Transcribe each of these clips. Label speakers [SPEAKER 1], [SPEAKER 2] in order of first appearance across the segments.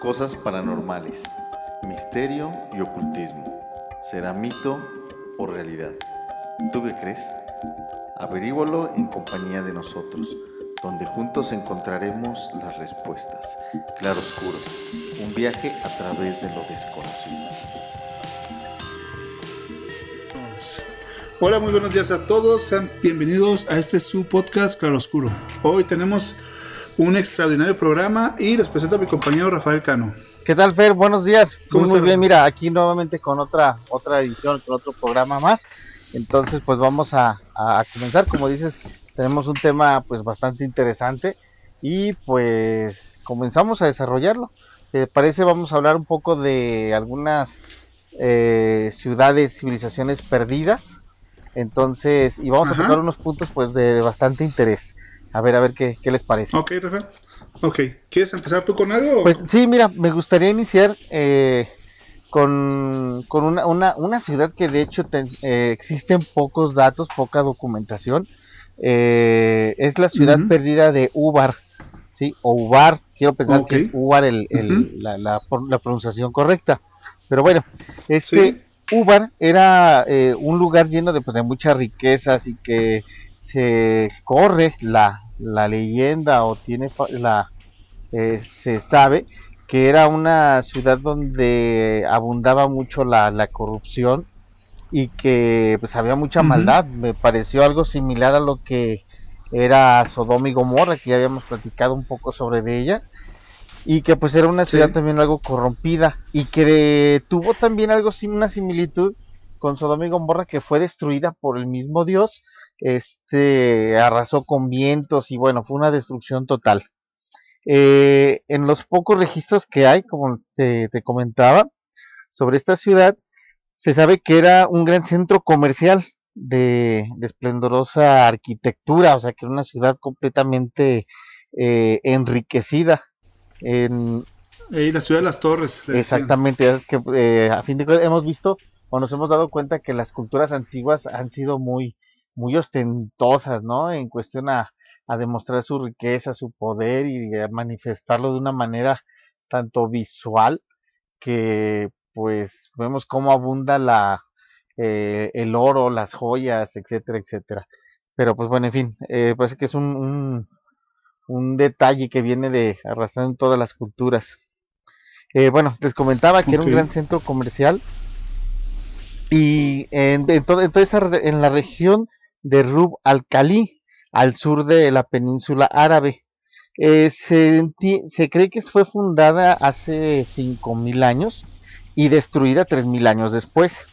[SPEAKER 1] Cosas paranormales, misterio y ocultismo. ¿Será mito o realidad? ¿Tú qué crees? Averígualo en compañía de nosotros, donde juntos encontraremos las respuestas. Claro Oscuro, un viaje a través de lo desconocido.
[SPEAKER 2] Hola, muy buenos días a todos. Sean bienvenidos a este su podcast Claro Oscuro. Hoy tenemos un extraordinario programa y les presento a mi compañero Rafael Cano.
[SPEAKER 3] ¿Qué tal, Fer? Buenos días. Muy, muy bien, mira, aquí nuevamente con otra, otra edición, con otro programa más. Entonces, pues vamos a, comenzar. Como dices, tenemos un tema pues bastante interesante y pues comenzamos a desarrollarlo. ¿Te parece? Vamos a hablar un poco de algunas eh, ciudades, civilizaciones perdidas. Entonces, y vamos a tocar unos puntos pues de bastante interés. A ver, a ver qué, les parece.
[SPEAKER 2] Ok, Rafa. Ok, ¿quieres empezar tú con algo?
[SPEAKER 3] Pues sí, mira, me gustaría iniciar eh, con, una, una, una, ciudad que de hecho eh, existen pocos datos, poca documentación. Eh, es la ciudad perdida de Ubar, ¿sí? O Ubar, quiero pensar que es Ubar el, la, la, pronunciación correcta. Pero bueno, este Ubar era un lugar lleno de, pues, de muchas riquezas y que se corre la, la leyenda o tiene la eh, se sabe que era una ciudad donde abundaba mucho la, la corrupción y que pues había mucha maldad. Me pareció algo similar a lo que era Sodoma y Gomorra que ya habíamos platicado un poco sobre de ella y que pues era una ciudad también algo corrompida y que tuvo también algo una similitud con Sodoma y Gomorra que fue destruida por el mismo Dios este arrasó con vientos y bueno, fue una destrucción total. Eh, en los pocos registros que hay, como te, comentaba, sobre esta ciudad, se sabe que era un gran centro comercial de, esplendorosa arquitectura, o sea que era una ciudad completamente eh, enriquecida. En,
[SPEAKER 2] la ciudad de las torres.
[SPEAKER 3] Exactamente, es que eh, a fin de cuentas hemos visto o nos hemos dado cuenta que las culturas antiguas han sido muy, muy ostentosas, ¿no? En cuestión a, demostrar su riqueza, su poder y a manifestarlo de una manera tanto visual que pues vemos cómo abunda la eh, el oro, las joyas, etcétera, etcétera. Pero pues bueno, en fin, eh, parece que es un, un, detalle que viene de arrastrando en todas las culturas. Eh, bueno, les comentaba que era un gran centro comercial y en, en, entonces en la región de Rub al-Khali, al sur de la península árabe. Eh, se, cree que fue fundada hace 5.000 años y destruida 3.000 años después,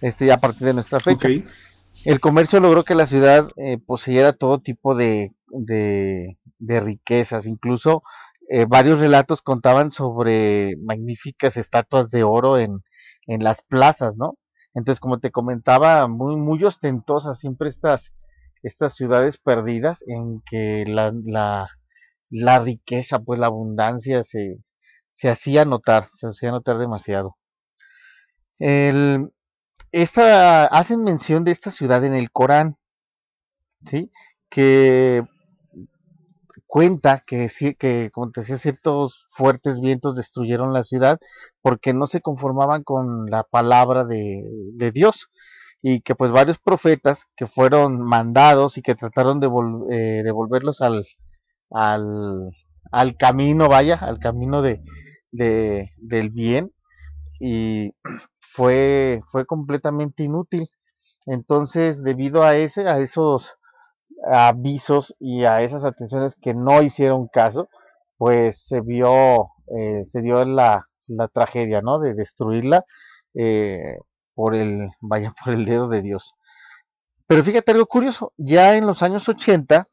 [SPEAKER 3] este, a partir de nuestra fecha. El comercio logró que la ciudad eh, poseyera todo tipo de, de, riquezas, incluso eh, varios relatos contaban sobre magníficas estatuas de oro en, en las plazas, ¿no? Entonces, como te comentaba, muy, muy ostentosas siempre estas, estas ciudades perdidas en que la, la, riqueza, pues la abundancia se, se hacía notar, se hacía notar demasiado. El, esta, hacen mención de esta ciudad en el Corán, ¿sí? Que cuenta que, que, como te decía, ciertos fuertes vientos destruyeron la ciudad porque no se conformaban con la palabra de, Dios y que pues varios profetas que fueron mandados y que trataron de eh, devolverlos al, al, al, camino, vaya, al camino de, de, del bien y fue, fue completamente inútil. Entonces, debido a ese, a esos avisos y a esas atenciones que no hicieron caso, pues se vio, eh, se dio la, la, tragedia, ¿no? De destruirla eh, por el, vaya, por el dedo de Dios. Pero fíjate algo curioso, ya en los años 80,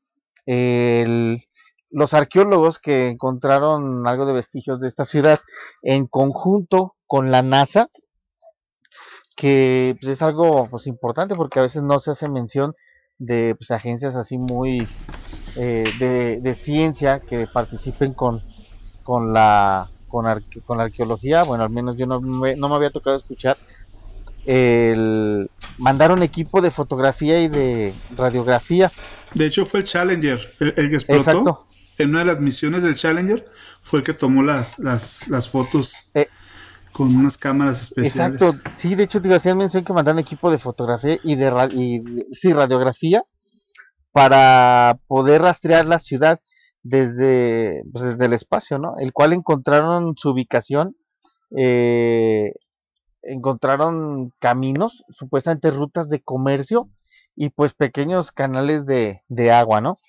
[SPEAKER 3] los arqueólogos que encontraron algo de vestigios de esta ciudad en conjunto con la NASA, que pues, es algo pues, importante porque a veces no se hace mención de pues, agencias así muy eh, de, ciencia que participen con, con, la, con, con la arqueología. Bueno, al menos yo no me, no me había tocado escuchar. El, mandaron equipo de fotografía y de radiografía.
[SPEAKER 2] De hecho fue el Challenger el, que explotó.
[SPEAKER 3] Exacto.
[SPEAKER 2] en una de las misiones del Challenger fue el que tomó las, las, las fotos
[SPEAKER 3] Eh,
[SPEAKER 2] con unas cámaras especiales.
[SPEAKER 3] Exacto, sí, de hecho te hacían mención que mandaron equipo de fotografía y de, sí, radiografía para poder rastrear la ciudad desde, pues, desde el espacio, ¿no? El cual encontraron su ubicación, eh, encontraron caminos, supuestamente rutas de comercio y pues pequeños canales de, de agua, ¿no?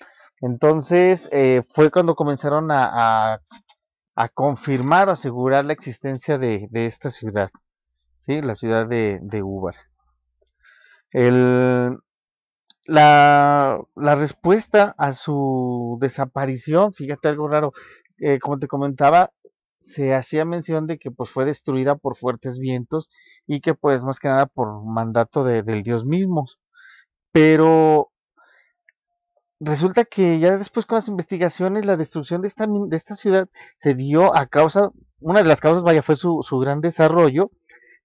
[SPEAKER 3] Entonces eh, fue cuando comenzaron a, a confirmar o asegurar la existencia de, de esta ciudad, ¿sí? La ciudad de, de Ubar. El, la, la respuesta a su desaparición, fíjate algo raro, eh, como te comentaba, se hacía mención de que pues fue destruida por fuertes vientos y que pues más que nada por mandato de- del dios mismo. Pero resulta que ya después con las investigaciones la destrucción de esta, de esta ciudad se dio a causa, una de las causas, vaya, fue su, su gran desarrollo,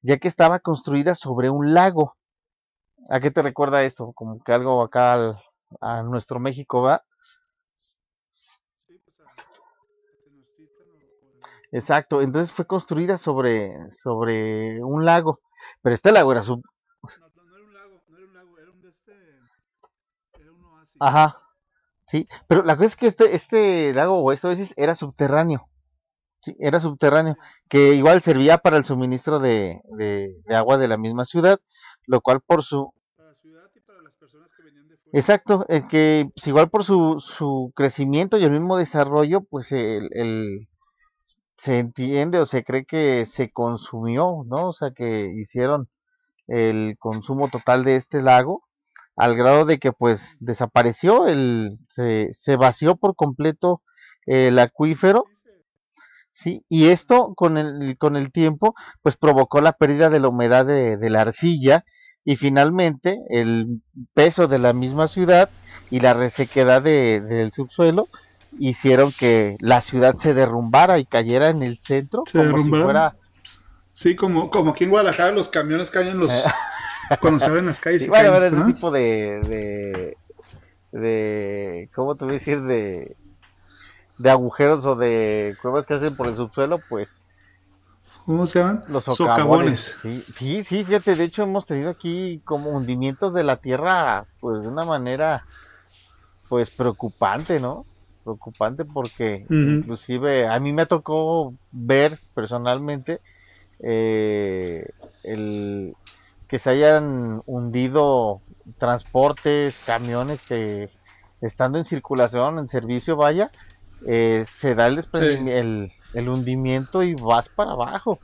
[SPEAKER 3] ya que estaba construida sobre un lago. ¿A qué te recuerda esto? Como que algo acá al- a nuestro México va. Exacto, entonces fue construida sobre, sobre un lago, pero este lago era sub...
[SPEAKER 2] No, no, no era un lago, no era un lago, era un de este. Era un oasis.
[SPEAKER 3] Ajá, sí, pero la cosa es que este, este lago o esto a veces era subterráneo, sí, era subterráneo, que igual servía para el suministro de, de, de agua de la misma ciudad, lo cual por su,
[SPEAKER 2] Para la ciudad y para las personas que venían de fuera.
[SPEAKER 3] Exacto, el que pues, igual por su, su crecimiento y el mismo desarrollo, pues el, el- se entiende o se cree que se consumió, ¿no? O sea, que hicieron el consumo total de este lago al grado de que pues desapareció, el, se, se vació por completo el acuífero, ¿sí? Y esto con el, con el tiempo pues provocó la pérdida de la humedad de, de la arcilla y finalmente el peso de la misma ciudad y la resequedad de- del subsuelo hicieron que la ciudad se derrumbara y cayera en el centro
[SPEAKER 2] Se
[SPEAKER 3] como si fuera
[SPEAKER 2] Sí, como, como aquí en Guadalajara los camiones caen los. cuando se abren las calles.
[SPEAKER 3] Sí,
[SPEAKER 2] y
[SPEAKER 3] bueno,
[SPEAKER 2] caen,
[SPEAKER 3] ese tipo de, de, de, ¿cómo te voy a decir? De, de agujeros o de cuevas que hacen por el subsuelo, pues
[SPEAKER 2] ¿Cómo se llaman?
[SPEAKER 3] los
[SPEAKER 2] Socavones.
[SPEAKER 3] Sí, sí, sí, fíjate, de hecho hemos tenido aquí como hundimientos de la tierra, pues de una manera, pues preocupante, ¿no? Preocupante porque inclusive a mí me tocó ver personalmente eh, el que se hayan hundido transportes, camiones que estando en circulación, en servicio, vaya, eh, se da el, desprendimi- el, el hundimiento y vas para abajo,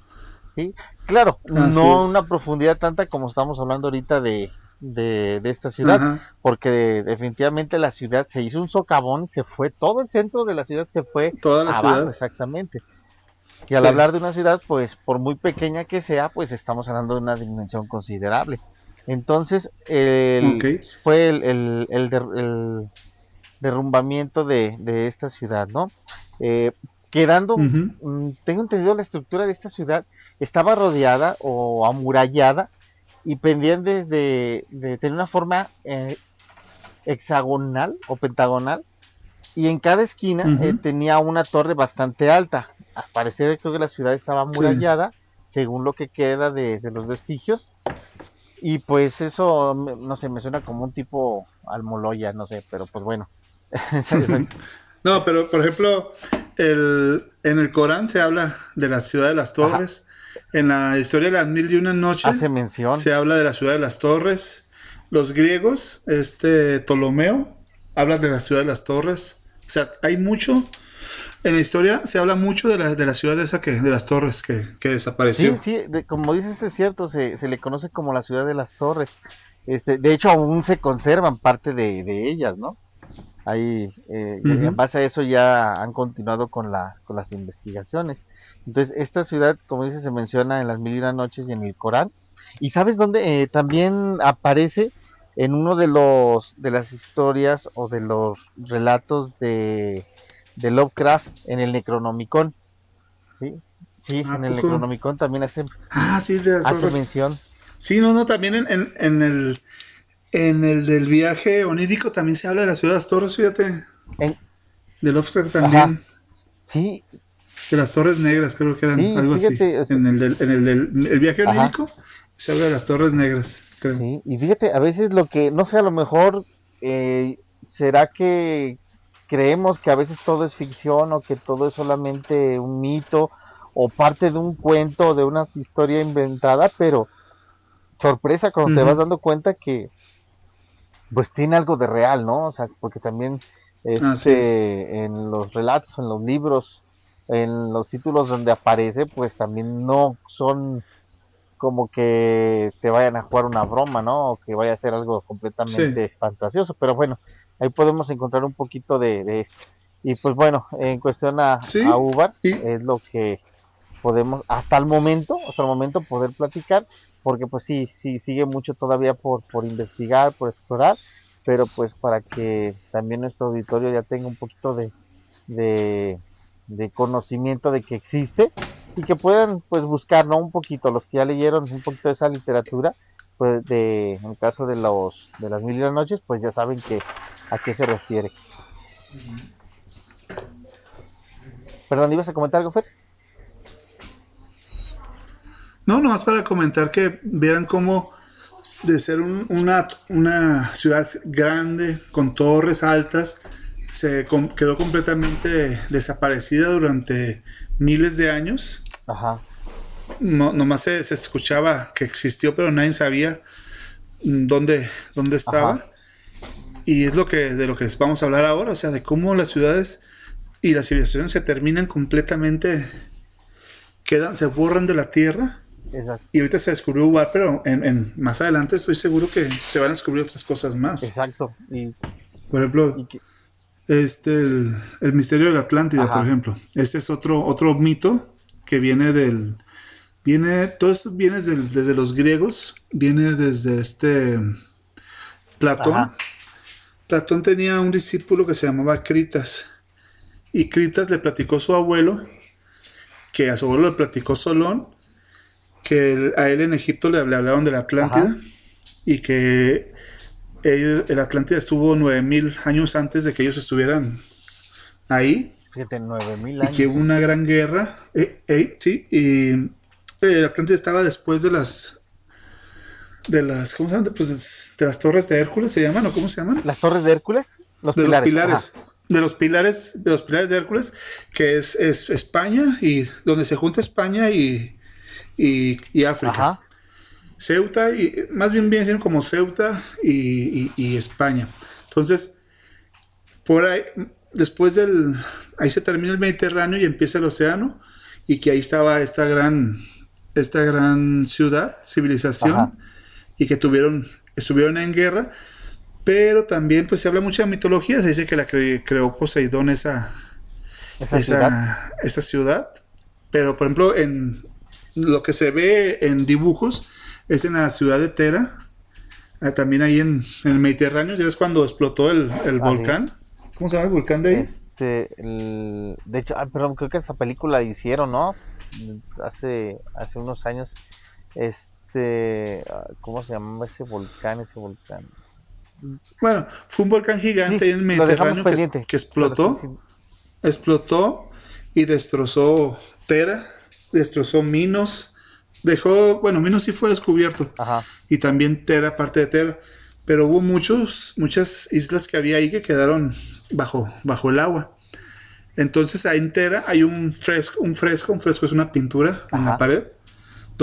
[SPEAKER 3] ¿sí? Claro,
[SPEAKER 2] Así
[SPEAKER 3] no
[SPEAKER 2] es.
[SPEAKER 3] una profundidad tanta como estamos hablando ahorita de, de, de esta ciudad,
[SPEAKER 2] Ajá.
[SPEAKER 3] porque definitivamente la ciudad se hizo un socavón, se fue, todo el centro de la ciudad se fue
[SPEAKER 2] Toda la
[SPEAKER 3] abajo,
[SPEAKER 2] ciudad.
[SPEAKER 3] exactamente. Y al
[SPEAKER 2] Sí.
[SPEAKER 3] hablar de una ciudad, pues por muy pequeña que sea, pues estamos hablando de una dimensión considerable. Entonces, el- fue el, el- el der- el derrumbamiento de, de esta ciudad, ¿no? Eh, quedando, mm, tengo entendido la estructura de esta ciudad, estaba rodeada o amurallada y pendían desde de tener una forma eh, hexagonal o pentagonal y en cada esquina eh, tenía una torre bastante alta. Al parecer creo que la ciudad estaba amurallada, según lo que queda de, de los vestigios. Y pues eso, no sé, me suena como un tipo almoloya, no sé, pero pues bueno.
[SPEAKER 2] No, pero por ejemplo, el, en el Corán se habla de la ciudad de las torres. En la historia de las mil y una noches
[SPEAKER 3] Hace mención.
[SPEAKER 2] se habla de la ciudad de las torres. Los griegos, este Ptolomeo, habla de la ciudad de las torres. O sea, hay mucho. En la historia se habla mucho de la, de la ciudad esa que, de las torres que, que desapareció.
[SPEAKER 3] Sí, sí, de- como dices es cierto, se, se le conoce como la ciudad de las torres. Este, de hecho, aún se conservan parte de, de ellas, ¿no? Ahí, eh,
[SPEAKER 2] Ujú.
[SPEAKER 3] en base a eso ya han continuado con, la, con las investigaciones. Entonces, esta ciudad, como dices, se menciona en las Mil y una Noches y en el Corán. ¿Y sabes dónde? Eh, también aparece en uno de los de las historias o de los relatos de, de Lovecraft en el Necronomicon. ¿Sí? Sí,
[SPEAKER 2] ¿A
[SPEAKER 3] en el
[SPEAKER 2] poco?
[SPEAKER 3] Necronomicon también hace,
[SPEAKER 2] Ah, sí, de
[SPEAKER 3] hace mención.
[SPEAKER 2] Sí, no, no, también en, en, en el en el del viaje onírico también se habla de las torres, fíjate.
[SPEAKER 3] En,
[SPEAKER 2] De Lovecraft también.
[SPEAKER 3] Sí,
[SPEAKER 2] De las Torres Negras, creo que eran
[SPEAKER 3] Sí,
[SPEAKER 2] algo
[SPEAKER 3] fíjate,
[SPEAKER 2] así.
[SPEAKER 3] o sea-
[SPEAKER 2] en el del, en el del el viaje
[SPEAKER 3] Ajá.
[SPEAKER 2] onírico se habla de las Torres Negras, creo.
[SPEAKER 3] Sí, y fíjate, a veces lo que, no sé, a lo mejor eh, será que creemos que a veces todo es ficción o que todo es solamente un mito o parte de un cuento, de una historia inventada, pero sorpresa cuando te vas dando cuenta que pues tiene algo de real, ¿no? O sea, porque también este, en los relatos, en los libros, en los títulos donde aparece, pues también no son como que te vayan a jugar una broma, ¿no? O que vaya a ser algo completamente fantasioso. Pero bueno, ahí podemos encontrar un poquito de, de esto. Y pues bueno, en cuestión a,
[SPEAKER 2] Sí,
[SPEAKER 3] a
[SPEAKER 2] y-
[SPEAKER 3] es lo que podemos, hasta el momento, hasta el momento poder platicar, porque pues sí, sí, sigue mucho todavía por, por investigar, por explorar, pero pues para que también nuestro auditorio ya tenga un poquito de, de, de conocimiento de que existe y que puedan pues buscar, ¿no? Un poquito, los que ya leyeron un poquito de esa literatura, pues de, en el caso de los de las mil y una noches, pues ya saben que a qué se refiere. Perdón, ¿ibas a comentar algo, Fer?
[SPEAKER 2] No, nomás para comentar que vieran cómo de ser un- una, una ciudad grande con torres altas, se com- quedó completamente desaparecida durante miles de años.
[SPEAKER 3] Ajá,
[SPEAKER 2] No, nomás se, se escuchaba que existió, pero nadie sabía dónde, dónde estaba.
[SPEAKER 3] Ajá.
[SPEAKER 2] Y es lo que de lo que vamos a hablar ahora, o sea, de cómo las ciudades y las civilizaciones se terminan completamente, quedan, se borran de la tierra.
[SPEAKER 3] exacto.
[SPEAKER 2] Y ahorita se descubrió Ubar, pero en, en- más adelante estoy seguro que se van a descubrir otras cosas más.
[SPEAKER 3] Exacto. Y,
[SPEAKER 2] Por ejemplo,
[SPEAKER 3] y que-
[SPEAKER 2] este el, el misterio de la Atlántida,
[SPEAKER 3] Ajá.
[SPEAKER 2] por ejemplo. Este es otro, otro mito que viene del. Viene. Todo esto viene del- desde los griegos. Viene desde este. Platón.
[SPEAKER 3] Ajá.
[SPEAKER 2] Platón tenía un discípulo que se llamaba Critas. Y Critas le platicó a su abuelo. Que a su abuelo le platicó Solón. Que él- a él en Egipto le, hablaban de la Atlántida.
[SPEAKER 3] Ajá.
[SPEAKER 2] Y que el Atlántida estuvo 9000 años antes de que ellos estuvieran ahí
[SPEAKER 3] fíjate, mil
[SPEAKER 2] y
[SPEAKER 3] años.
[SPEAKER 2] que hubo una gran guerra. eh, eh, sí, y el Atlántida estaba después de las de las ¿cómo se llama? Pues de las torres de Hércules se llaman o cómo se llaman?
[SPEAKER 3] Las torres de Hércules, los
[SPEAKER 2] de
[SPEAKER 3] pilares.
[SPEAKER 2] los pilares.
[SPEAKER 3] ajá.
[SPEAKER 2] De los pilares, de los pilares de Hércules, que es, es España y donde se junta España y, y, y África.
[SPEAKER 3] Ajá.
[SPEAKER 2] Ceuta y más bien viene siendo como Ceuta y, y- y España. Entonces, por ahí, después del, ahí se termina el Mediterráneo y empieza el océano y que ahí estaba esta gran, esta gran ciudad, civilización
[SPEAKER 3] Ajá.
[SPEAKER 2] Y que tuvieron, estuvieron en guerra, pero también pues se habla mucha mitología, se dice que la cre- creó Poseidón esa,
[SPEAKER 3] Esa ciudad.
[SPEAKER 2] esa, ciudad. Pero, por ejemplo, en lo que se ve en dibujos es en la ciudad de Tera, ah, también ahí en, en el Mediterráneo, ya es cuando explotó el, el volcán. ¿Cómo se llama el volcán de ahí?
[SPEAKER 3] Este, el- de hecho, ah, perdón, creo que esta película la hicieron, ¿no? Hace, hace unos años. Este, ah, ¿cómo se llamaba ese volcán? Ese volcán.
[SPEAKER 2] Bueno, fue un volcán gigante
[SPEAKER 3] Sí,
[SPEAKER 2] en el Mediterráneo que, explotó. Explotó y destrozó Tera, destrozó Minos, dejó, bueno, Minos sí fue descubierto
[SPEAKER 3] Ajá.
[SPEAKER 2] y también Tera, parte de Tera, pero hubo muchos, muchas islas que había ahí que quedaron bajo, bajo el agua. Entonces ahí en Tera hay un fresco, un fresco, un fresco es una pintura en la pared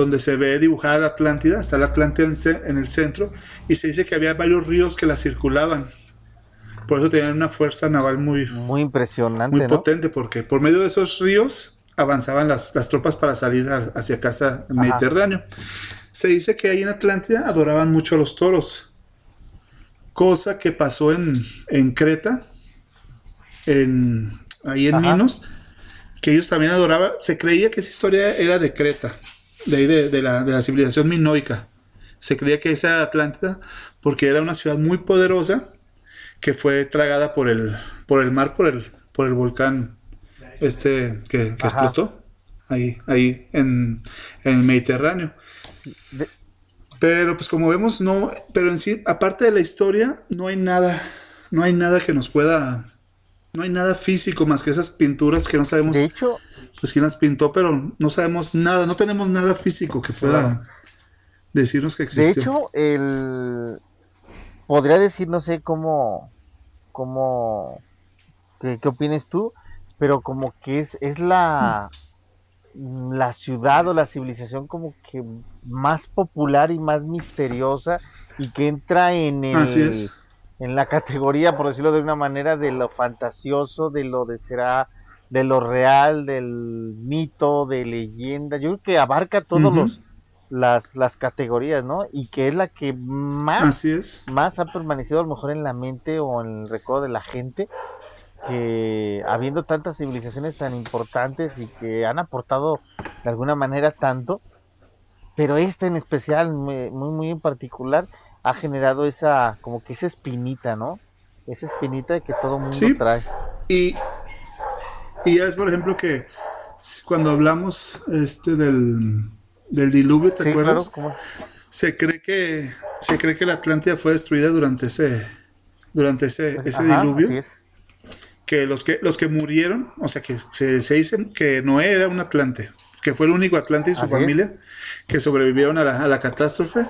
[SPEAKER 2] donde se ve dibujada la Atlántida, está la Atlántida en, el centro y se dice que había varios ríos que la circulaban. Por eso tenían una fuerza naval muy,
[SPEAKER 3] Muy impresionante,
[SPEAKER 2] muy
[SPEAKER 3] ¿no?
[SPEAKER 2] potente porque por medio de esos ríos avanzaban las, las tropas para salir a- hacia casa Mediterráneo. Se dice que ahí en Atlántida adoraban mucho a los toros, cosa que pasó en, en Creta, en, ahí en
[SPEAKER 3] Ajá.
[SPEAKER 2] Minos, que ellos también adoraban, se creía que esa historia era de Creta, de ahí de, de la, de la civilización minoica. Se creía que esa Atlántida, porque era una ciudad muy poderosa, que fue tragada por el, por el mar, por el, por el volcán este que, que explotó ahí, ahí en, en el Mediterráneo. Pero pues como vemos, no, pero en sí, aparte de la historia, no hay nada, no hay nada que nos pueda no hay nada físico más que esas pinturas que no sabemos
[SPEAKER 3] De hecho,
[SPEAKER 2] pues quién las pintó, pero no sabemos nada, no tenemos nada físico que pueda decirnos que
[SPEAKER 3] de
[SPEAKER 2] existió.
[SPEAKER 3] hecho, el podría decir, no sé cómo, cómo, qué, qué opines tú, pero como que es, es la, la ciudad o la civilización como que más popular y más misteriosa y que entra en el,
[SPEAKER 2] Así es.
[SPEAKER 3] en la categoría, por decirlo de una manera, de lo fantasioso, de lo de será, de lo real, del mito, de leyenda. Yo creo que abarca todos los las, las categorías, ¿no? Y que es la que más,
[SPEAKER 2] Así es.
[SPEAKER 3] más ha permanecido a lo mejor en la mente o en el recuerdo de la gente, que habiendo tantas civilizaciones tan importantes y que han aportado de alguna manera tanto, pero esta en especial, muy, muy en particular, ha generado esa, como que esa espinita, ¿no? Esa espinita que todo mundo
[SPEAKER 2] Sí.
[SPEAKER 3] trae.
[SPEAKER 2] Y, y ya es, por ejemplo, que cuando hablamos este del, del diluvio, ¿te
[SPEAKER 3] Sí,
[SPEAKER 2] acuerdas? Se cree que se cree que la Atlántida fue destruida durante ese durante ese, ese
[SPEAKER 3] Ajá,
[SPEAKER 2] diluvio.
[SPEAKER 3] es.
[SPEAKER 2] que los que los que murieron, o sea que se, se dice que Noé era un Atlante, que fue el único Atlante y su
[SPEAKER 3] Así es.
[SPEAKER 2] familia que sobrevivieron a la, a la catástrofe.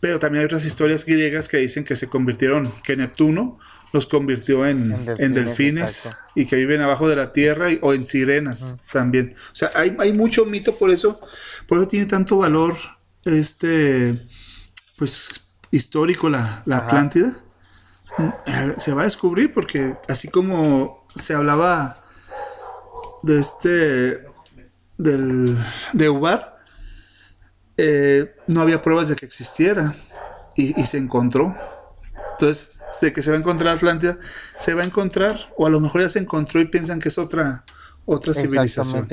[SPEAKER 2] Pero también hay otras historias griegas que dicen que se convirtieron, que Neptuno los convirtió en,
[SPEAKER 3] En delfines,
[SPEAKER 2] en delfines
[SPEAKER 3] exacto.
[SPEAKER 2] y que viven abajo de la tierra y- o en sirenas también. O sea, hay, hay mucho mito por eso, por eso tiene tanto valor este pues histórico la, la. Atlántida. Eh, Se va a descubrir porque así como se hablaba de este del de Ubar eh, no había pruebas de que existiera y, y se encontró entonces de que se va a encontrar Atlántida se va a encontrar o a lo mejor ya se encontró y piensan que es otra otra civilización.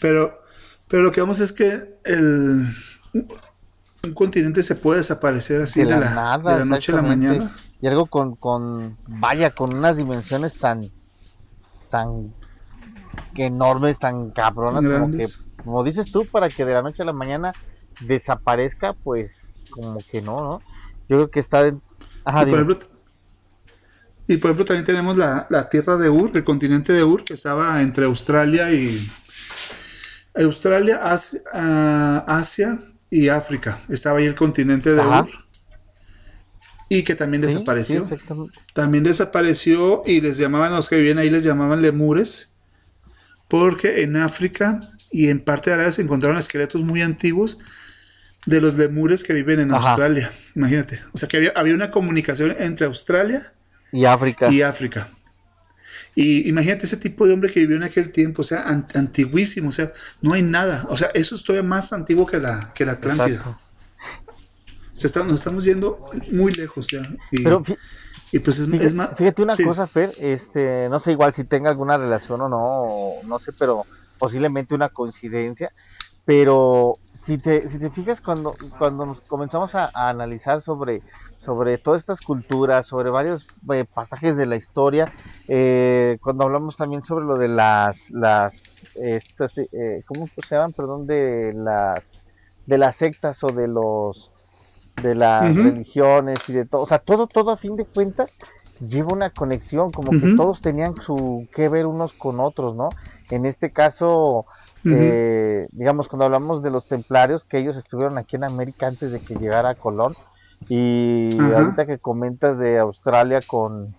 [SPEAKER 2] Pero pero lo que vamos es que el un continente se puede desaparecer así de,
[SPEAKER 3] de la, nada,
[SPEAKER 2] de la noche a la mañana.
[SPEAKER 3] Y algo con, con, vaya, con unas dimensiones tan, tan enormes, tan cabronas, como que, como dices tú, para que de la noche a la mañana desaparezca, pues como que no, ¿no? Yo creo que está... de- Ajá,
[SPEAKER 2] y, por ejemplo, y por ejemplo también tenemos la, la tierra de Ur, el continente de Ur, que estaba entre Australia y Australia, Asia, ah, Asia y África. Estaba ahí el continente de
[SPEAKER 3] Ajá.
[SPEAKER 2] Ur. Y que también
[SPEAKER 3] Sí,
[SPEAKER 2] desapareció.
[SPEAKER 3] sí, exactamente.
[SPEAKER 2] también desapareció y les llamaban, a los que vivían ahí les llamaban lemures, porque en África y en parte de Arabia se encontraron esqueletos muy antiguos de los lemures que viven en
[SPEAKER 3] Ajá.
[SPEAKER 2] Australia. Imagínate. O sea que había, había una comunicación entre Australia
[SPEAKER 3] Y África.
[SPEAKER 2] y África. Y imagínate ese tipo de hombre que vivió en aquel tiempo, o sea, an- antiguísimo, o sea, no hay nada. O sea, eso es todavía más antiguo que la, que la Atlántida.
[SPEAKER 3] Exacto.
[SPEAKER 2] Se está- nos estamos yendo muy lejos ya. Y,
[SPEAKER 3] Pero
[SPEAKER 2] y pues es,
[SPEAKER 3] Fíjate,
[SPEAKER 2] es más.
[SPEAKER 3] fíjate una
[SPEAKER 2] sí.
[SPEAKER 3] cosa, Fer, este, no sé igual si tenga alguna relación o no, no sé, pero posiblemente una coincidencia, pero si te, si te fijas cuando, cuando nos comenzamos a, a analizar sobre, sobre todas estas culturas, sobre varios eh, pasajes de la historia, eh, cuando hablamos también sobre lo de las, las, estas, eh, ¿cómo se llaman? Perdón, de las, de las sectas o de los, de las religiones y de todo, o sea, todo, todo a fin de cuentas lleva una conexión, como que todos tenían su que ver unos con otros, ¿no? En este caso, eh, digamos, cuando hablamos de los templarios, que ellos estuvieron aquí en América antes de que llegara Colón, y ahorita que comentas de Australia con,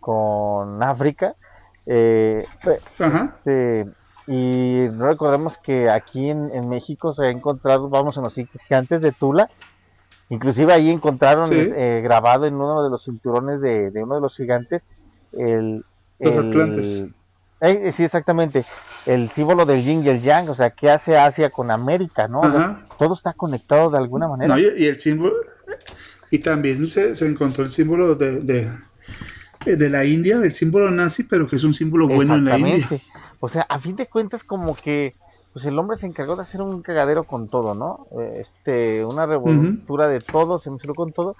[SPEAKER 3] con África, eh, este, y no recordemos que aquí en, en México se ha encontrado, vamos en los gigantes de Tula, inclusive ahí encontraron
[SPEAKER 2] Sí.
[SPEAKER 3] eh, grabado en uno de los cinturones de, de uno de los gigantes el...
[SPEAKER 2] Los
[SPEAKER 3] el-
[SPEAKER 2] Atlantes.
[SPEAKER 3] Eh, sí, exactamente, el símbolo del yin y el yang, o sea, ¿qué hace Asia con América, no? O sea, todo está conectado de alguna manera.
[SPEAKER 2] No, y, y el símbolo. Y también se, se encontró el símbolo de, de, de la India, el símbolo nazi, pero que es un símbolo bueno en la India.
[SPEAKER 3] Exactamente. O sea, a fin de cuentas, como que pues el hombre se encargó de hacer un cagadero con todo, ¿no? Eh, Este, una revoltura de todo, se mezcló con todo,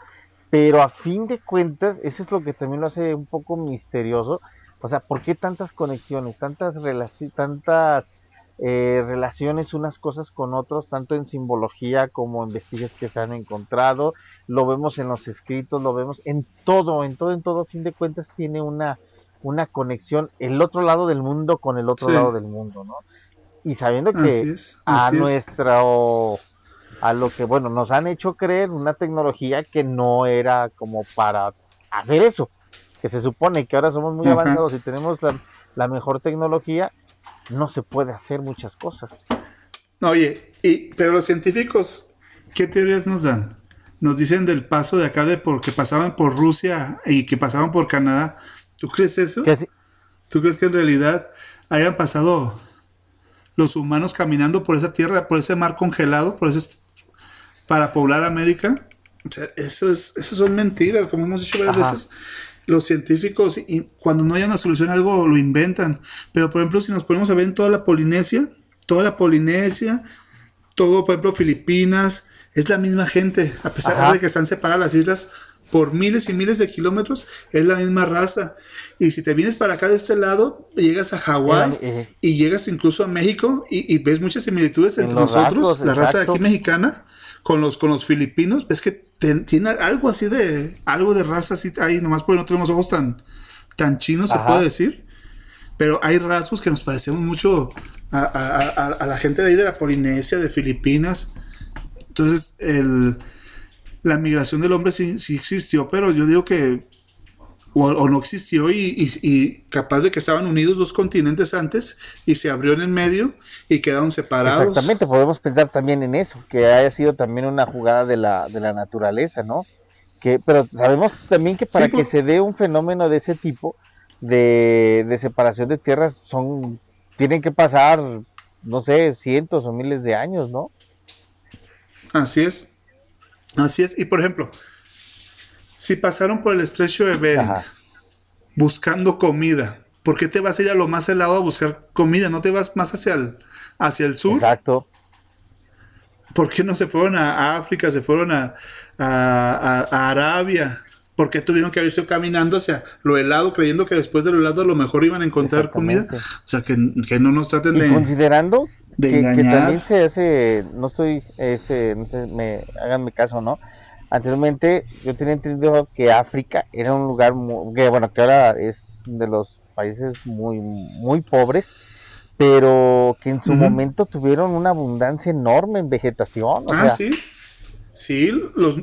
[SPEAKER 3] pero a fin de cuentas, eso es lo que también lo hace un poco misterioso. O sea, ¿por qué tantas conexiones, tantas relaciones, tantas eh, relaciones unas cosas con otros, tanto en simbología como en vestigios que se han encontrado? Lo vemos en los escritos, lo vemos en todo, en todo, en todo, a fin de cuentas tiene una una conexión el otro lado del mundo con el otro
[SPEAKER 2] Sí.
[SPEAKER 3] lado del mundo, ¿no? Y sabiendo que
[SPEAKER 2] Así es,
[SPEAKER 3] a
[SPEAKER 2] así
[SPEAKER 3] nuestro a lo que bueno nos han hecho creer una tecnología que no era como para hacer eso que se supone que ahora somos muy
[SPEAKER 2] Ajá.
[SPEAKER 3] avanzados y tenemos la, la mejor tecnología no se puede hacer muchas cosas
[SPEAKER 2] Oye, y, pero los científicos, ¿qué teorías nos dan? Nos dicen del paso de acá de porque pasaban por Rusia y que pasaban por Canadá. ¿Tú crees eso?
[SPEAKER 3] que
[SPEAKER 2] ¿Tú crees que en realidad hayan pasado los humanos caminando por esa tierra, por ese mar congelado, por ese para poblar América? O sea, eso es, esas son mentiras, como hemos dicho varias
[SPEAKER 3] Ajá.
[SPEAKER 2] veces. Los científicos, y cuando no hay una solución a algo, lo inventan. Pero, por ejemplo, si nos ponemos a ver en toda la Polinesia, toda la Polinesia, todo, por ejemplo, Filipinas, es la misma gente, a pesar
[SPEAKER 3] Ajá.
[SPEAKER 2] de que están separadas las islas por miles y miles de kilómetros, es la misma raza. Y si te vienes para acá de este lado, llegas a Hawái
[SPEAKER 3] Eh,
[SPEAKER 2] y llegas incluso a México y, y ves muchas similitudes
[SPEAKER 3] En
[SPEAKER 2] entre nosotros,
[SPEAKER 3] rasgos,
[SPEAKER 2] la raza de aquí mexicana, con los, con los filipinos, ves que ten- tiene algo así de, algo de raza así ahí, nomás porque no tenemos ojos tan, tan chinos, se puede decir. Pero hay rasgos que nos parecemos mucho a, a- a- a la gente de ahí de la Polinesia, de Filipinas. Entonces, el, la migración del hombre sí, sí existió, pero yo digo que o, o no existió y, y- y capaz de que estaban unidos dos continentes antes y se abrió en el medio y quedaron separados.
[SPEAKER 3] exactamente podemos pensar también en eso que haya sido también una jugada de la de la naturaleza no que pero sabemos también que para
[SPEAKER 2] Sí,
[SPEAKER 3] que se dé un fenómeno de ese tipo de, de separación de tierras son tienen que pasar no sé cientos o miles de años no
[SPEAKER 2] Así es. Así es. Y por ejemplo, si pasaron por el estrecho de Bering
[SPEAKER 3] Ajá.
[SPEAKER 2] buscando comida, ¿por qué te vas a ir a lo más helado a buscar comida? ¿No te vas más hacia el, hacia el sur?
[SPEAKER 3] exacto
[SPEAKER 2] ¿Por qué no se fueron a, África, se fueron a, a- a- a Arabia? ¿Por qué tuvieron que haberse caminando hacia lo helado, creyendo que después de lo helado a lo mejor iban a encontrar comida? O sea, que, que no nos traten
[SPEAKER 3] y
[SPEAKER 2] de...
[SPEAKER 3] considerando
[SPEAKER 2] de
[SPEAKER 3] que, que
[SPEAKER 2] engañar.
[SPEAKER 3] también se hace, no estoy, este, no sé, me háganme caso, ¿no? Anteriormente yo tenía entendido que África era un lugar muy, que bueno, que ahora es de los países muy, muy pobres, pero que en su momento tuvieron una abundancia enorme en vegetación, o
[SPEAKER 2] ah,
[SPEAKER 3] sea,
[SPEAKER 2] sí. Sí, los,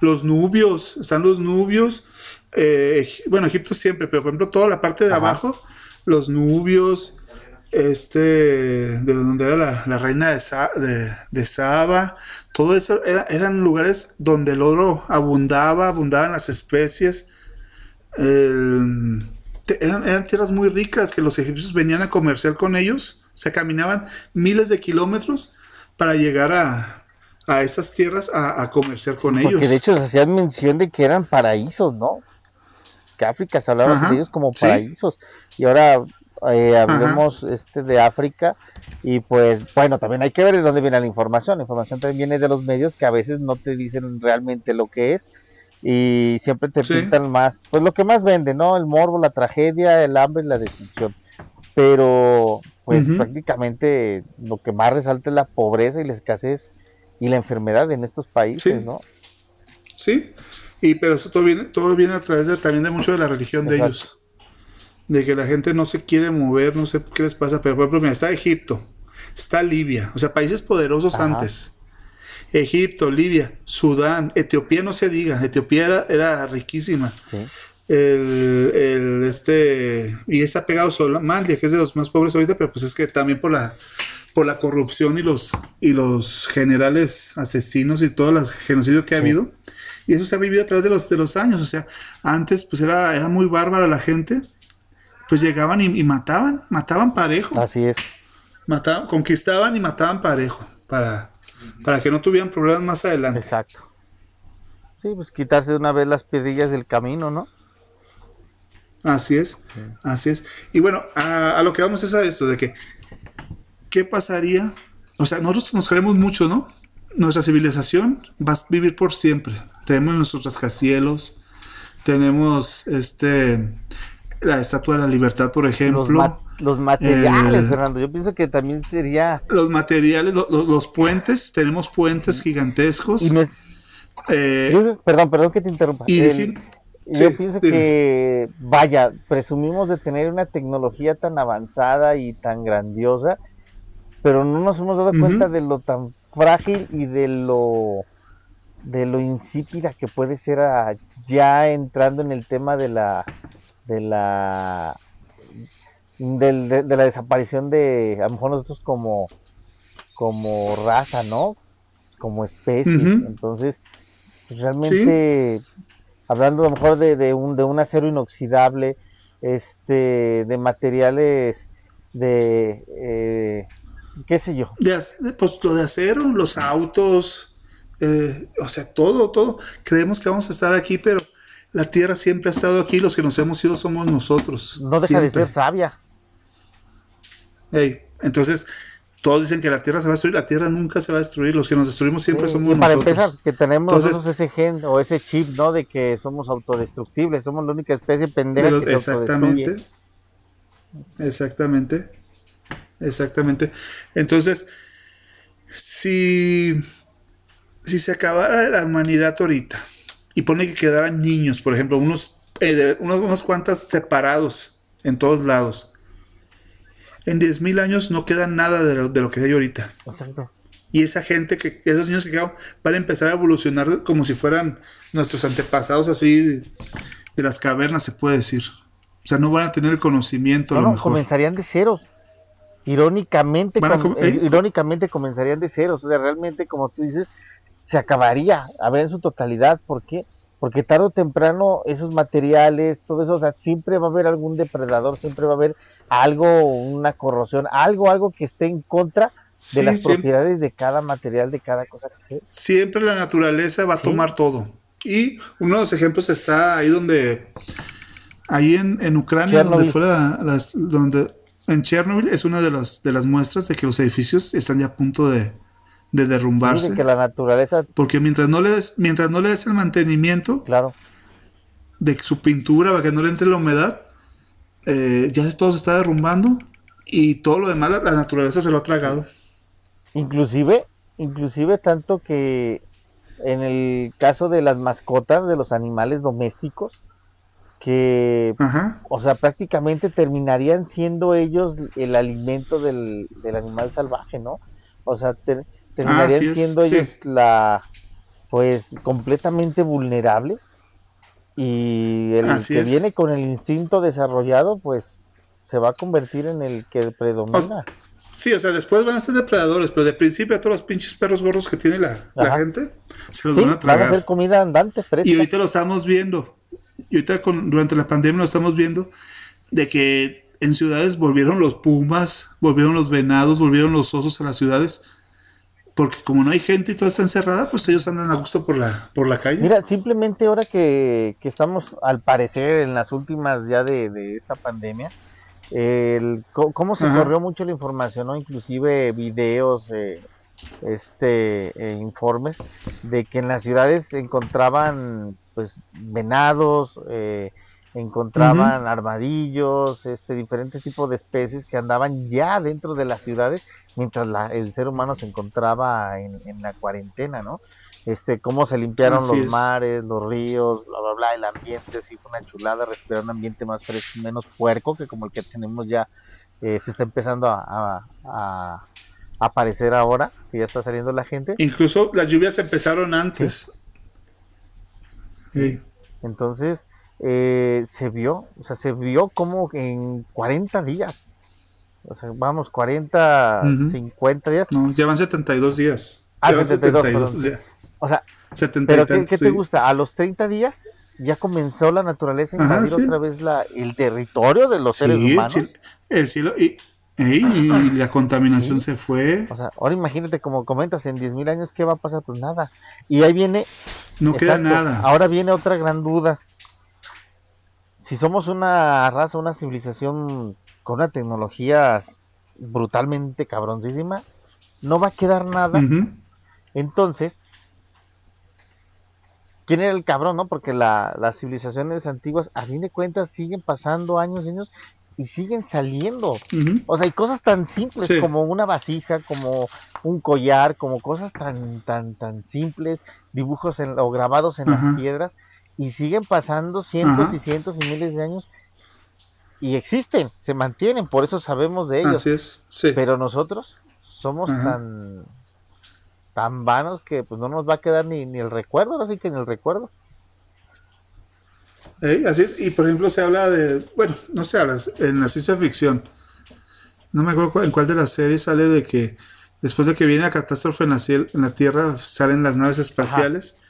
[SPEAKER 2] los nubios, están los nubios. eh, bueno, Egipto siempre, pero por ejemplo, toda la parte de
[SPEAKER 3] Ajá.
[SPEAKER 2] abajo, los nubios, este, de donde era la, la reina de, Sa- de, de Saba, todo eso era- eran lugares donde el oro abundaba, abundaban las especies. el- eran, eran tierras muy ricas que los egipcios venían a comerciar con ellos. O sea, caminaban miles de kilómetros para llegar a, a esas tierras a, a comerciar con ellos.
[SPEAKER 3] porque de hecho se hacían mención de que eran paraísos, ¿no? Que África se hablaba
[SPEAKER 2] Ajá,
[SPEAKER 3] de ellos como
[SPEAKER 2] sí.
[SPEAKER 3] paraísos. Y ahora eh, hablemos este de África y pues bueno, también hay que ver de dónde viene la información. La información también viene de los medios que a veces no te dicen realmente lo que es y siempre te
[SPEAKER 2] Sí.
[SPEAKER 3] pintan más, pues lo que más vende, ¿no? El morbo, la tragedia, el hambre y la destrucción. Pero pues
[SPEAKER 2] Ujú.
[SPEAKER 3] prácticamente lo que más resalta es la pobreza y la escasez y la enfermedad en estos países,
[SPEAKER 2] Sí.
[SPEAKER 3] ¿no?
[SPEAKER 2] Sí, y pero eso todo viene, todo viene a través de, también de mucho de la religión de ellos. De que la gente no se quiere mover, no sé qué les pasa, pero por ejemplo, mira, está Egipto, está Libia, o sea, países poderosos
[SPEAKER 3] Ajá.
[SPEAKER 2] antes. Egipto, Libia, Sudán, Etiopía no se diga, Etiopía era, era riquísima.
[SPEAKER 3] Sí.
[SPEAKER 2] El, el, este, y está pegado Somalia, que es de los más pobres ahorita, pero pues es que también por la, por la corrupción y los, y los generales asesinos y todo el genocidio que ha
[SPEAKER 3] Sí.
[SPEAKER 2] habido. Y eso se ha vivido a través de los, de los años. O sea, antes pues era, era muy bárbara la gente. Pues llegaban y, y mataban, mataban parejo.
[SPEAKER 3] Así es.
[SPEAKER 2] Mataban, conquistaban y mataban parejo. Para, para que no tuvieran problemas más adelante.
[SPEAKER 3] Exacto. Sí, pues quitarse de una vez las piedrillas del camino, ¿no?
[SPEAKER 2] Así es, así es. Y bueno, a, a lo que vamos es a esto, de que, ¿qué pasaría? O sea, nosotros nos creemos mucho, ¿no? Nuestra civilización va a vivir por siempre. Tenemos nuestros rascacielos, tenemos este la Estatua de la Libertad, por ejemplo.
[SPEAKER 3] Los, ma- los materiales, Fernando. Yo pienso que también sería.
[SPEAKER 2] los materiales, lo- lo- los puentes, tenemos puentes gigantescos.
[SPEAKER 3] y
[SPEAKER 2] eh,
[SPEAKER 3] yo- perdón, perdón que te interrumpa.
[SPEAKER 2] y
[SPEAKER 3] El-
[SPEAKER 2] decir,
[SPEAKER 3] yo
[SPEAKER 2] Sí,
[SPEAKER 3] pienso
[SPEAKER 2] dime.
[SPEAKER 3] que, vaya, presumimos de tener una tecnología tan avanzada y tan grandiosa, pero no nos hemos dado cuenta de lo tan frágil y de lo de lo insípida que puede ser a- ya entrando en el tema de la de la del- de, de la desaparición de a lo mejor nosotros como como raza, ¿no? Como especie. Entonces, pues, realmente hablando a lo mejor de, de un de un acero inoxidable, este, de materiales de eh, qué sé yo,
[SPEAKER 2] De, pues lo de acero, los autos, eh, o sea, todo, todo. Creemos que vamos a estar aquí, pero la tierra siempre ha estado aquí. Los que nos hemos ido somos nosotros.
[SPEAKER 3] no deja
[SPEAKER 2] siempre.
[SPEAKER 3] de ser sabia.
[SPEAKER 2] Entonces, todos dicen que la tierra se va a destruir. La tierra nunca se va a destruir. Los que nos destruimos siempre
[SPEAKER 3] Sí,
[SPEAKER 2] somos
[SPEAKER 3] y para
[SPEAKER 2] nosotros.
[SPEAKER 3] empezar, que tenemos
[SPEAKER 2] Entonces-
[SPEAKER 3] nosotros ese gen o ese chip, ¿no? De que somos autodestructibles, somos la única especie pendeja
[SPEAKER 2] De los-
[SPEAKER 3] que se autodestruye.
[SPEAKER 2] exactamente. Exactamente. Exactamente. Entonces, si, si se acabara la humanidad ahorita y pone que quedaran niños, por ejemplo, unos, eh, unos, unas cuantas separados en todos lados, en 10.000 años no queda nada de lo, de lo que hay ahorita.
[SPEAKER 3] Exacto.
[SPEAKER 2] Y esa gente, que esos niños que quedan, van a empezar a evolucionar como si fueran nuestros antepasados así de, de las cavernas, se puede decir. O sea, no van a tener el conocimiento a
[SPEAKER 3] No,
[SPEAKER 2] lo
[SPEAKER 3] no,
[SPEAKER 2] mejor.
[SPEAKER 3] comenzarían de ceros. Irónicamente, com-
[SPEAKER 2] com-
[SPEAKER 3] eh,
[SPEAKER 2] ¿eh?
[SPEAKER 3] irónicamente comenzarían de ceros. O sea, realmente, como tú dices, se acabaría, a ver en su totalidad. ¿Por qué? Porque tarde o temprano esos materiales, todo eso, o sea, siempre va a haber algún depredador, siempre va a haber algo, una corrosión, algo, algo que esté en contra de las
[SPEAKER 2] siempre,
[SPEAKER 3] propiedades de cada material, de cada cosa que sea.
[SPEAKER 2] siempre la naturaleza va a
[SPEAKER 3] Sí.
[SPEAKER 2] tomar todo. Y uno de los ejemplos está ahí donde, ahí en, en Ucrania, donde
[SPEAKER 3] Chernobyl.
[SPEAKER 2] fue la- las- donde, en Chernobyl es una de las, de las muestras de que los edificios están ya a punto de, de
[SPEAKER 3] Sí,
[SPEAKER 2] derrumbarse.
[SPEAKER 3] de que la naturaleza,
[SPEAKER 2] Porque mientras no le des, mientras no le des el mantenimiento,
[SPEAKER 3] claro,
[SPEAKER 2] de su pintura para que no le entre la humedad, eh, ya todo se está derrumbando y todo lo demás la, la naturaleza se lo ha tragado.
[SPEAKER 3] Inclusive, inclusive tanto que en el caso de las mascotas, de los animales domésticos, que,
[SPEAKER 2] Ajá.
[SPEAKER 3] o sea, prácticamente terminarían siendo ellos el alimento del, del animal salvaje, ¿no? O sea, terminarían
[SPEAKER 2] es,
[SPEAKER 3] siendo
[SPEAKER 2] sí.
[SPEAKER 3] ellos la, pues, completamente vulnerables y el
[SPEAKER 2] Así
[SPEAKER 3] que
[SPEAKER 2] es.
[SPEAKER 3] viene con el instinto desarrollado, pues, se va a convertir en el que predomina.
[SPEAKER 2] O sea, sí, o sea, después van a ser depredadores, pero de principio a todos los pinches perros gordos que tiene la, la gente se los
[SPEAKER 3] Sí,
[SPEAKER 2] van a
[SPEAKER 3] van a
[SPEAKER 2] tragar.
[SPEAKER 3] ser comida andante, fresca.
[SPEAKER 2] Y ahorita lo estamos viendo. Y ahorita con, durante la pandemia lo estamos viendo de que en ciudades volvieron los pumas, volvieron los venados, volvieron los osos a las ciudades. Porque como no hay gente y todo está encerrada, pues ellos andan a gusto por la, por la calle.
[SPEAKER 3] Mira, simplemente ahora que, que estamos, al parecer, en las últimas ya de, de esta pandemia, el, cómo se
[SPEAKER 2] Ajá.
[SPEAKER 3] corrió mucho la información, ¿no? Inclusive videos, eh, este, eh, informes, de que en las ciudades se encontraban, pues, venados, eh, encontraban armadillos, este, diferentes tipos de especies que andaban ya dentro de las ciudades, mientras la- el ser humano se encontraba en, en la cuarentena, ¿no? Este, cómo se limpiaron
[SPEAKER 2] Así
[SPEAKER 3] los
[SPEAKER 2] es.
[SPEAKER 3] mares, los ríos, bla, bla, bla, el ambiente, sí fue una chulada, respirar un ambiente más fresco, menos puerco, que como el que tenemos ya, eh, se está empezando a, a- a aparecer ahora, que ya está saliendo la gente.
[SPEAKER 2] Incluso las lluvias empezaron antes. Sí.
[SPEAKER 3] Entonces, eh, se vio, o sea, se vio como en 40 días. O sea, vamos, 40,
[SPEAKER 2] Ujú.
[SPEAKER 3] 50 días.
[SPEAKER 2] No, llevan 72 días.
[SPEAKER 3] Ah,
[SPEAKER 2] Llevan
[SPEAKER 3] 72, perdón.
[SPEAKER 2] días.
[SPEAKER 3] O sea,
[SPEAKER 2] 70 y
[SPEAKER 3] pero ¿qué, qué te
[SPEAKER 2] sí.
[SPEAKER 3] gusta? A los 30 días ya comenzó la naturaleza a invadir
[SPEAKER 2] sí.
[SPEAKER 3] otra vez la, el territorio de los seres
[SPEAKER 2] Sí, el
[SPEAKER 3] humanos.
[SPEAKER 2] cielo, el cielo- y, y la contaminación se fue.
[SPEAKER 3] O sea, ahora imagínate, como comentas, en 10.000 años, ¿qué va a pasar? Pues nada. Y ahí viene
[SPEAKER 2] No queda
[SPEAKER 3] Exacto.
[SPEAKER 2] nada.
[SPEAKER 3] Ahora viene otra gran duda. Si somos una raza, una civilización con una tecnología brutalmente cabroncísima, no va a quedar nada. Entonces, ¿quién era el cabrón, no? Porque la- las civilizaciones antiguas, a fin de cuentas, siguen pasando años y años y siguen saliendo. O sea, hay cosas tan simples
[SPEAKER 2] Sí.
[SPEAKER 3] como una vasija, como un collar, como cosas tan, tan, tan simples, dibujos en- o grabados en las piedras, y siguen pasando cientos
[SPEAKER 2] Ajá.
[SPEAKER 3] y cientos y miles de años y existen, se mantienen, por eso sabemos de ellos.
[SPEAKER 2] Así es, sí.
[SPEAKER 3] Pero nosotros somos
[SPEAKER 2] Ajá.
[SPEAKER 3] tan tan vanos que pues no nos va a quedar ni, ni el recuerdo, así que ni el recuerdo.
[SPEAKER 2] Así es. Y por ejemplo, se habla de. Bueno, no se habla. En la ciencia ficción. No me acuerdo en cuál de las series sale de que después de que viene la catástrofe en la, en la Tierra, salen las naves espaciales.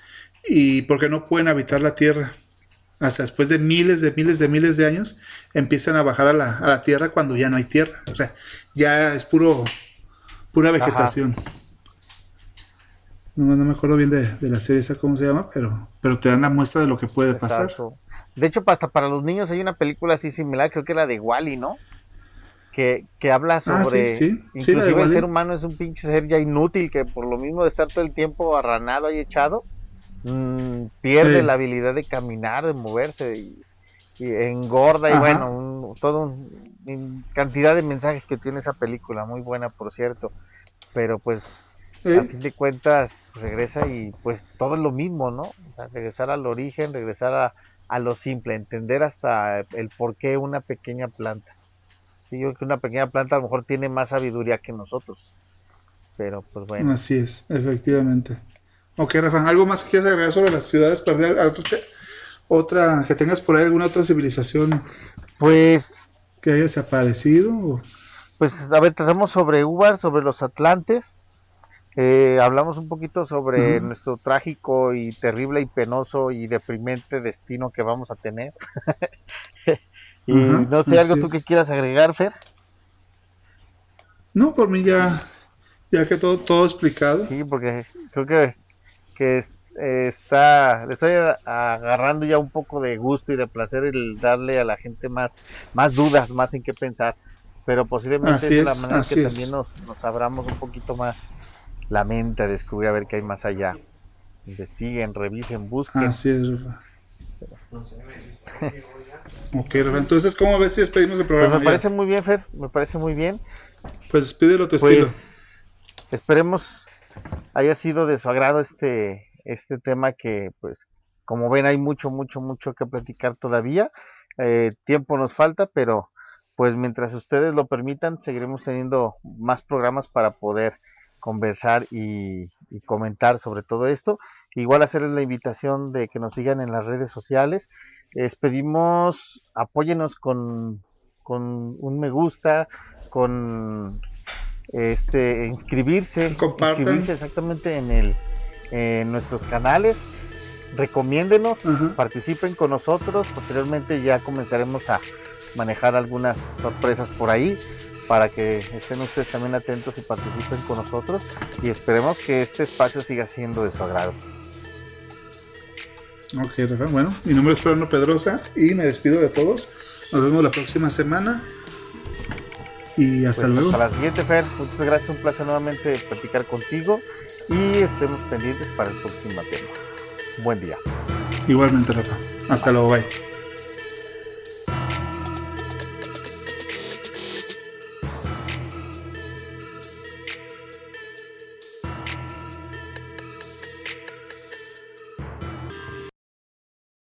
[SPEAKER 2] Y porque no pueden habitar la Tierra. Hasta después de miles de miles de miles de años, empiezan a bajar a la, a la Tierra cuando ya no hay Tierra. O sea, ya es puro pura vegetación. No, no me acuerdo bien de, de la serie esa cómo se llama, pero, pero te dan la muestra de lo que puede pasar.
[SPEAKER 3] Exacto. De hecho, hasta para los niños hay una película así similar, creo que la de Wally, ¿no? Que, que habla
[SPEAKER 2] Ah,
[SPEAKER 3] sobre.
[SPEAKER 2] sí, sí. Sí, la de
[SPEAKER 3] Inclusive el ser humano es un pinche ser ya inútil que por lo mismo de estar todo el tiempo arranado ahí echado, mm, pierde
[SPEAKER 2] Sí.
[SPEAKER 3] la habilidad de caminar, de moverse y, y engorda. Y bueno, un, todo un, un- cantidad de mensajes que tiene esa película, muy buena por cierto. Pero pues a fin de cuentas regresa y pues todo es lo mismo, ¿no? O sea, regresar al origen, regresar a, a lo simple, entender hasta el por qué una pequeña planta. Sí, yo creo que una pequeña planta a lo mejor tiene más sabiduría que nosotros. Pero pues bueno,
[SPEAKER 2] Así es, efectivamente. Ok, Rafa, ¿algo más que quieras agregar sobre las ciudades perdidas? ¿Algo te- Otra, que tengas por ahí alguna otra civilización
[SPEAKER 3] pues
[SPEAKER 2] que haya desaparecido? o-
[SPEAKER 3] Pues a ver, tratamos sobre Ubar, sobre los Atlantes. Eh, hablamos un poquito sobre nuestro trágico y terrible y penoso y deprimente destino que vamos a tener. y no sé, algo tú
[SPEAKER 2] es.
[SPEAKER 3] que quieras agregar, Fer.
[SPEAKER 2] No, por mí ya, ya que todo, todo explicado.
[SPEAKER 3] Sí, porque creo que, que es- eh, está, le estoy a- agarrando ya un poco de gusto y de placer el darle a la gente más, más dudas, más en qué pensar. Pero posiblemente
[SPEAKER 2] Así
[SPEAKER 3] es la manera
[SPEAKER 2] así
[SPEAKER 3] que
[SPEAKER 2] es.
[SPEAKER 3] también nos, nos abramos un poquito más la mente a descubrir a ver qué hay más allá. Investiguen, revisen, busquen.
[SPEAKER 2] Así es, Rafa. Ok, Rafa. Entonces, ¿cómo ves si despedimos el
[SPEAKER 3] Pues
[SPEAKER 2] programa?
[SPEAKER 3] me
[SPEAKER 2] ya?
[SPEAKER 3] parece muy bien, Fer, me parece muy bien.
[SPEAKER 2] Pues despídelo a tu estilo.
[SPEAKER 3] Pues esperemos haya sido de su agrado este, este tema que, pues, como ven, hay mucho, mucho, mucho que platicar todavía. Eh, tiempo nos falta, pero pues mientras ustedes lo permitan, seguiremos teniendo más programas para poder conversar y, y comentar sobre todo esto. Igual hacerles la invitación de que nos sigan en las redes sociales. Les pedimos apóyenos con, con un me gusta, con este inscribirse,
[SPEAKER 2] Compartan.
[SPEAKER 3] inscribirse exactamente en el en nuestros canales, recomiéndenos, participen con nosotros, posteriormente ya comenzaremos a manejar algunas sorpresas por ahí para que estén ustedes también atentos y participen con nosotros y esperemos que este espacio siga siendo de su agrado.
[SPEAKER 2] Ok. Bueno, mi nombre es Fernando Pedrosa y me despido de todos. Nos vemos la próxima semana. Y hasta
[SPEAKER 3] Pues,
[SPEAKER 2] luego.
[SPEAKER 3] Hasta la siguiente, Fer. Muchas gracias. Un placer nuevamente platicar contigo. Y estemos pendientes para el próximo tema. Buen día.
[SPEAKER 2] Igualmente, Rafa. Hasta luego, bye.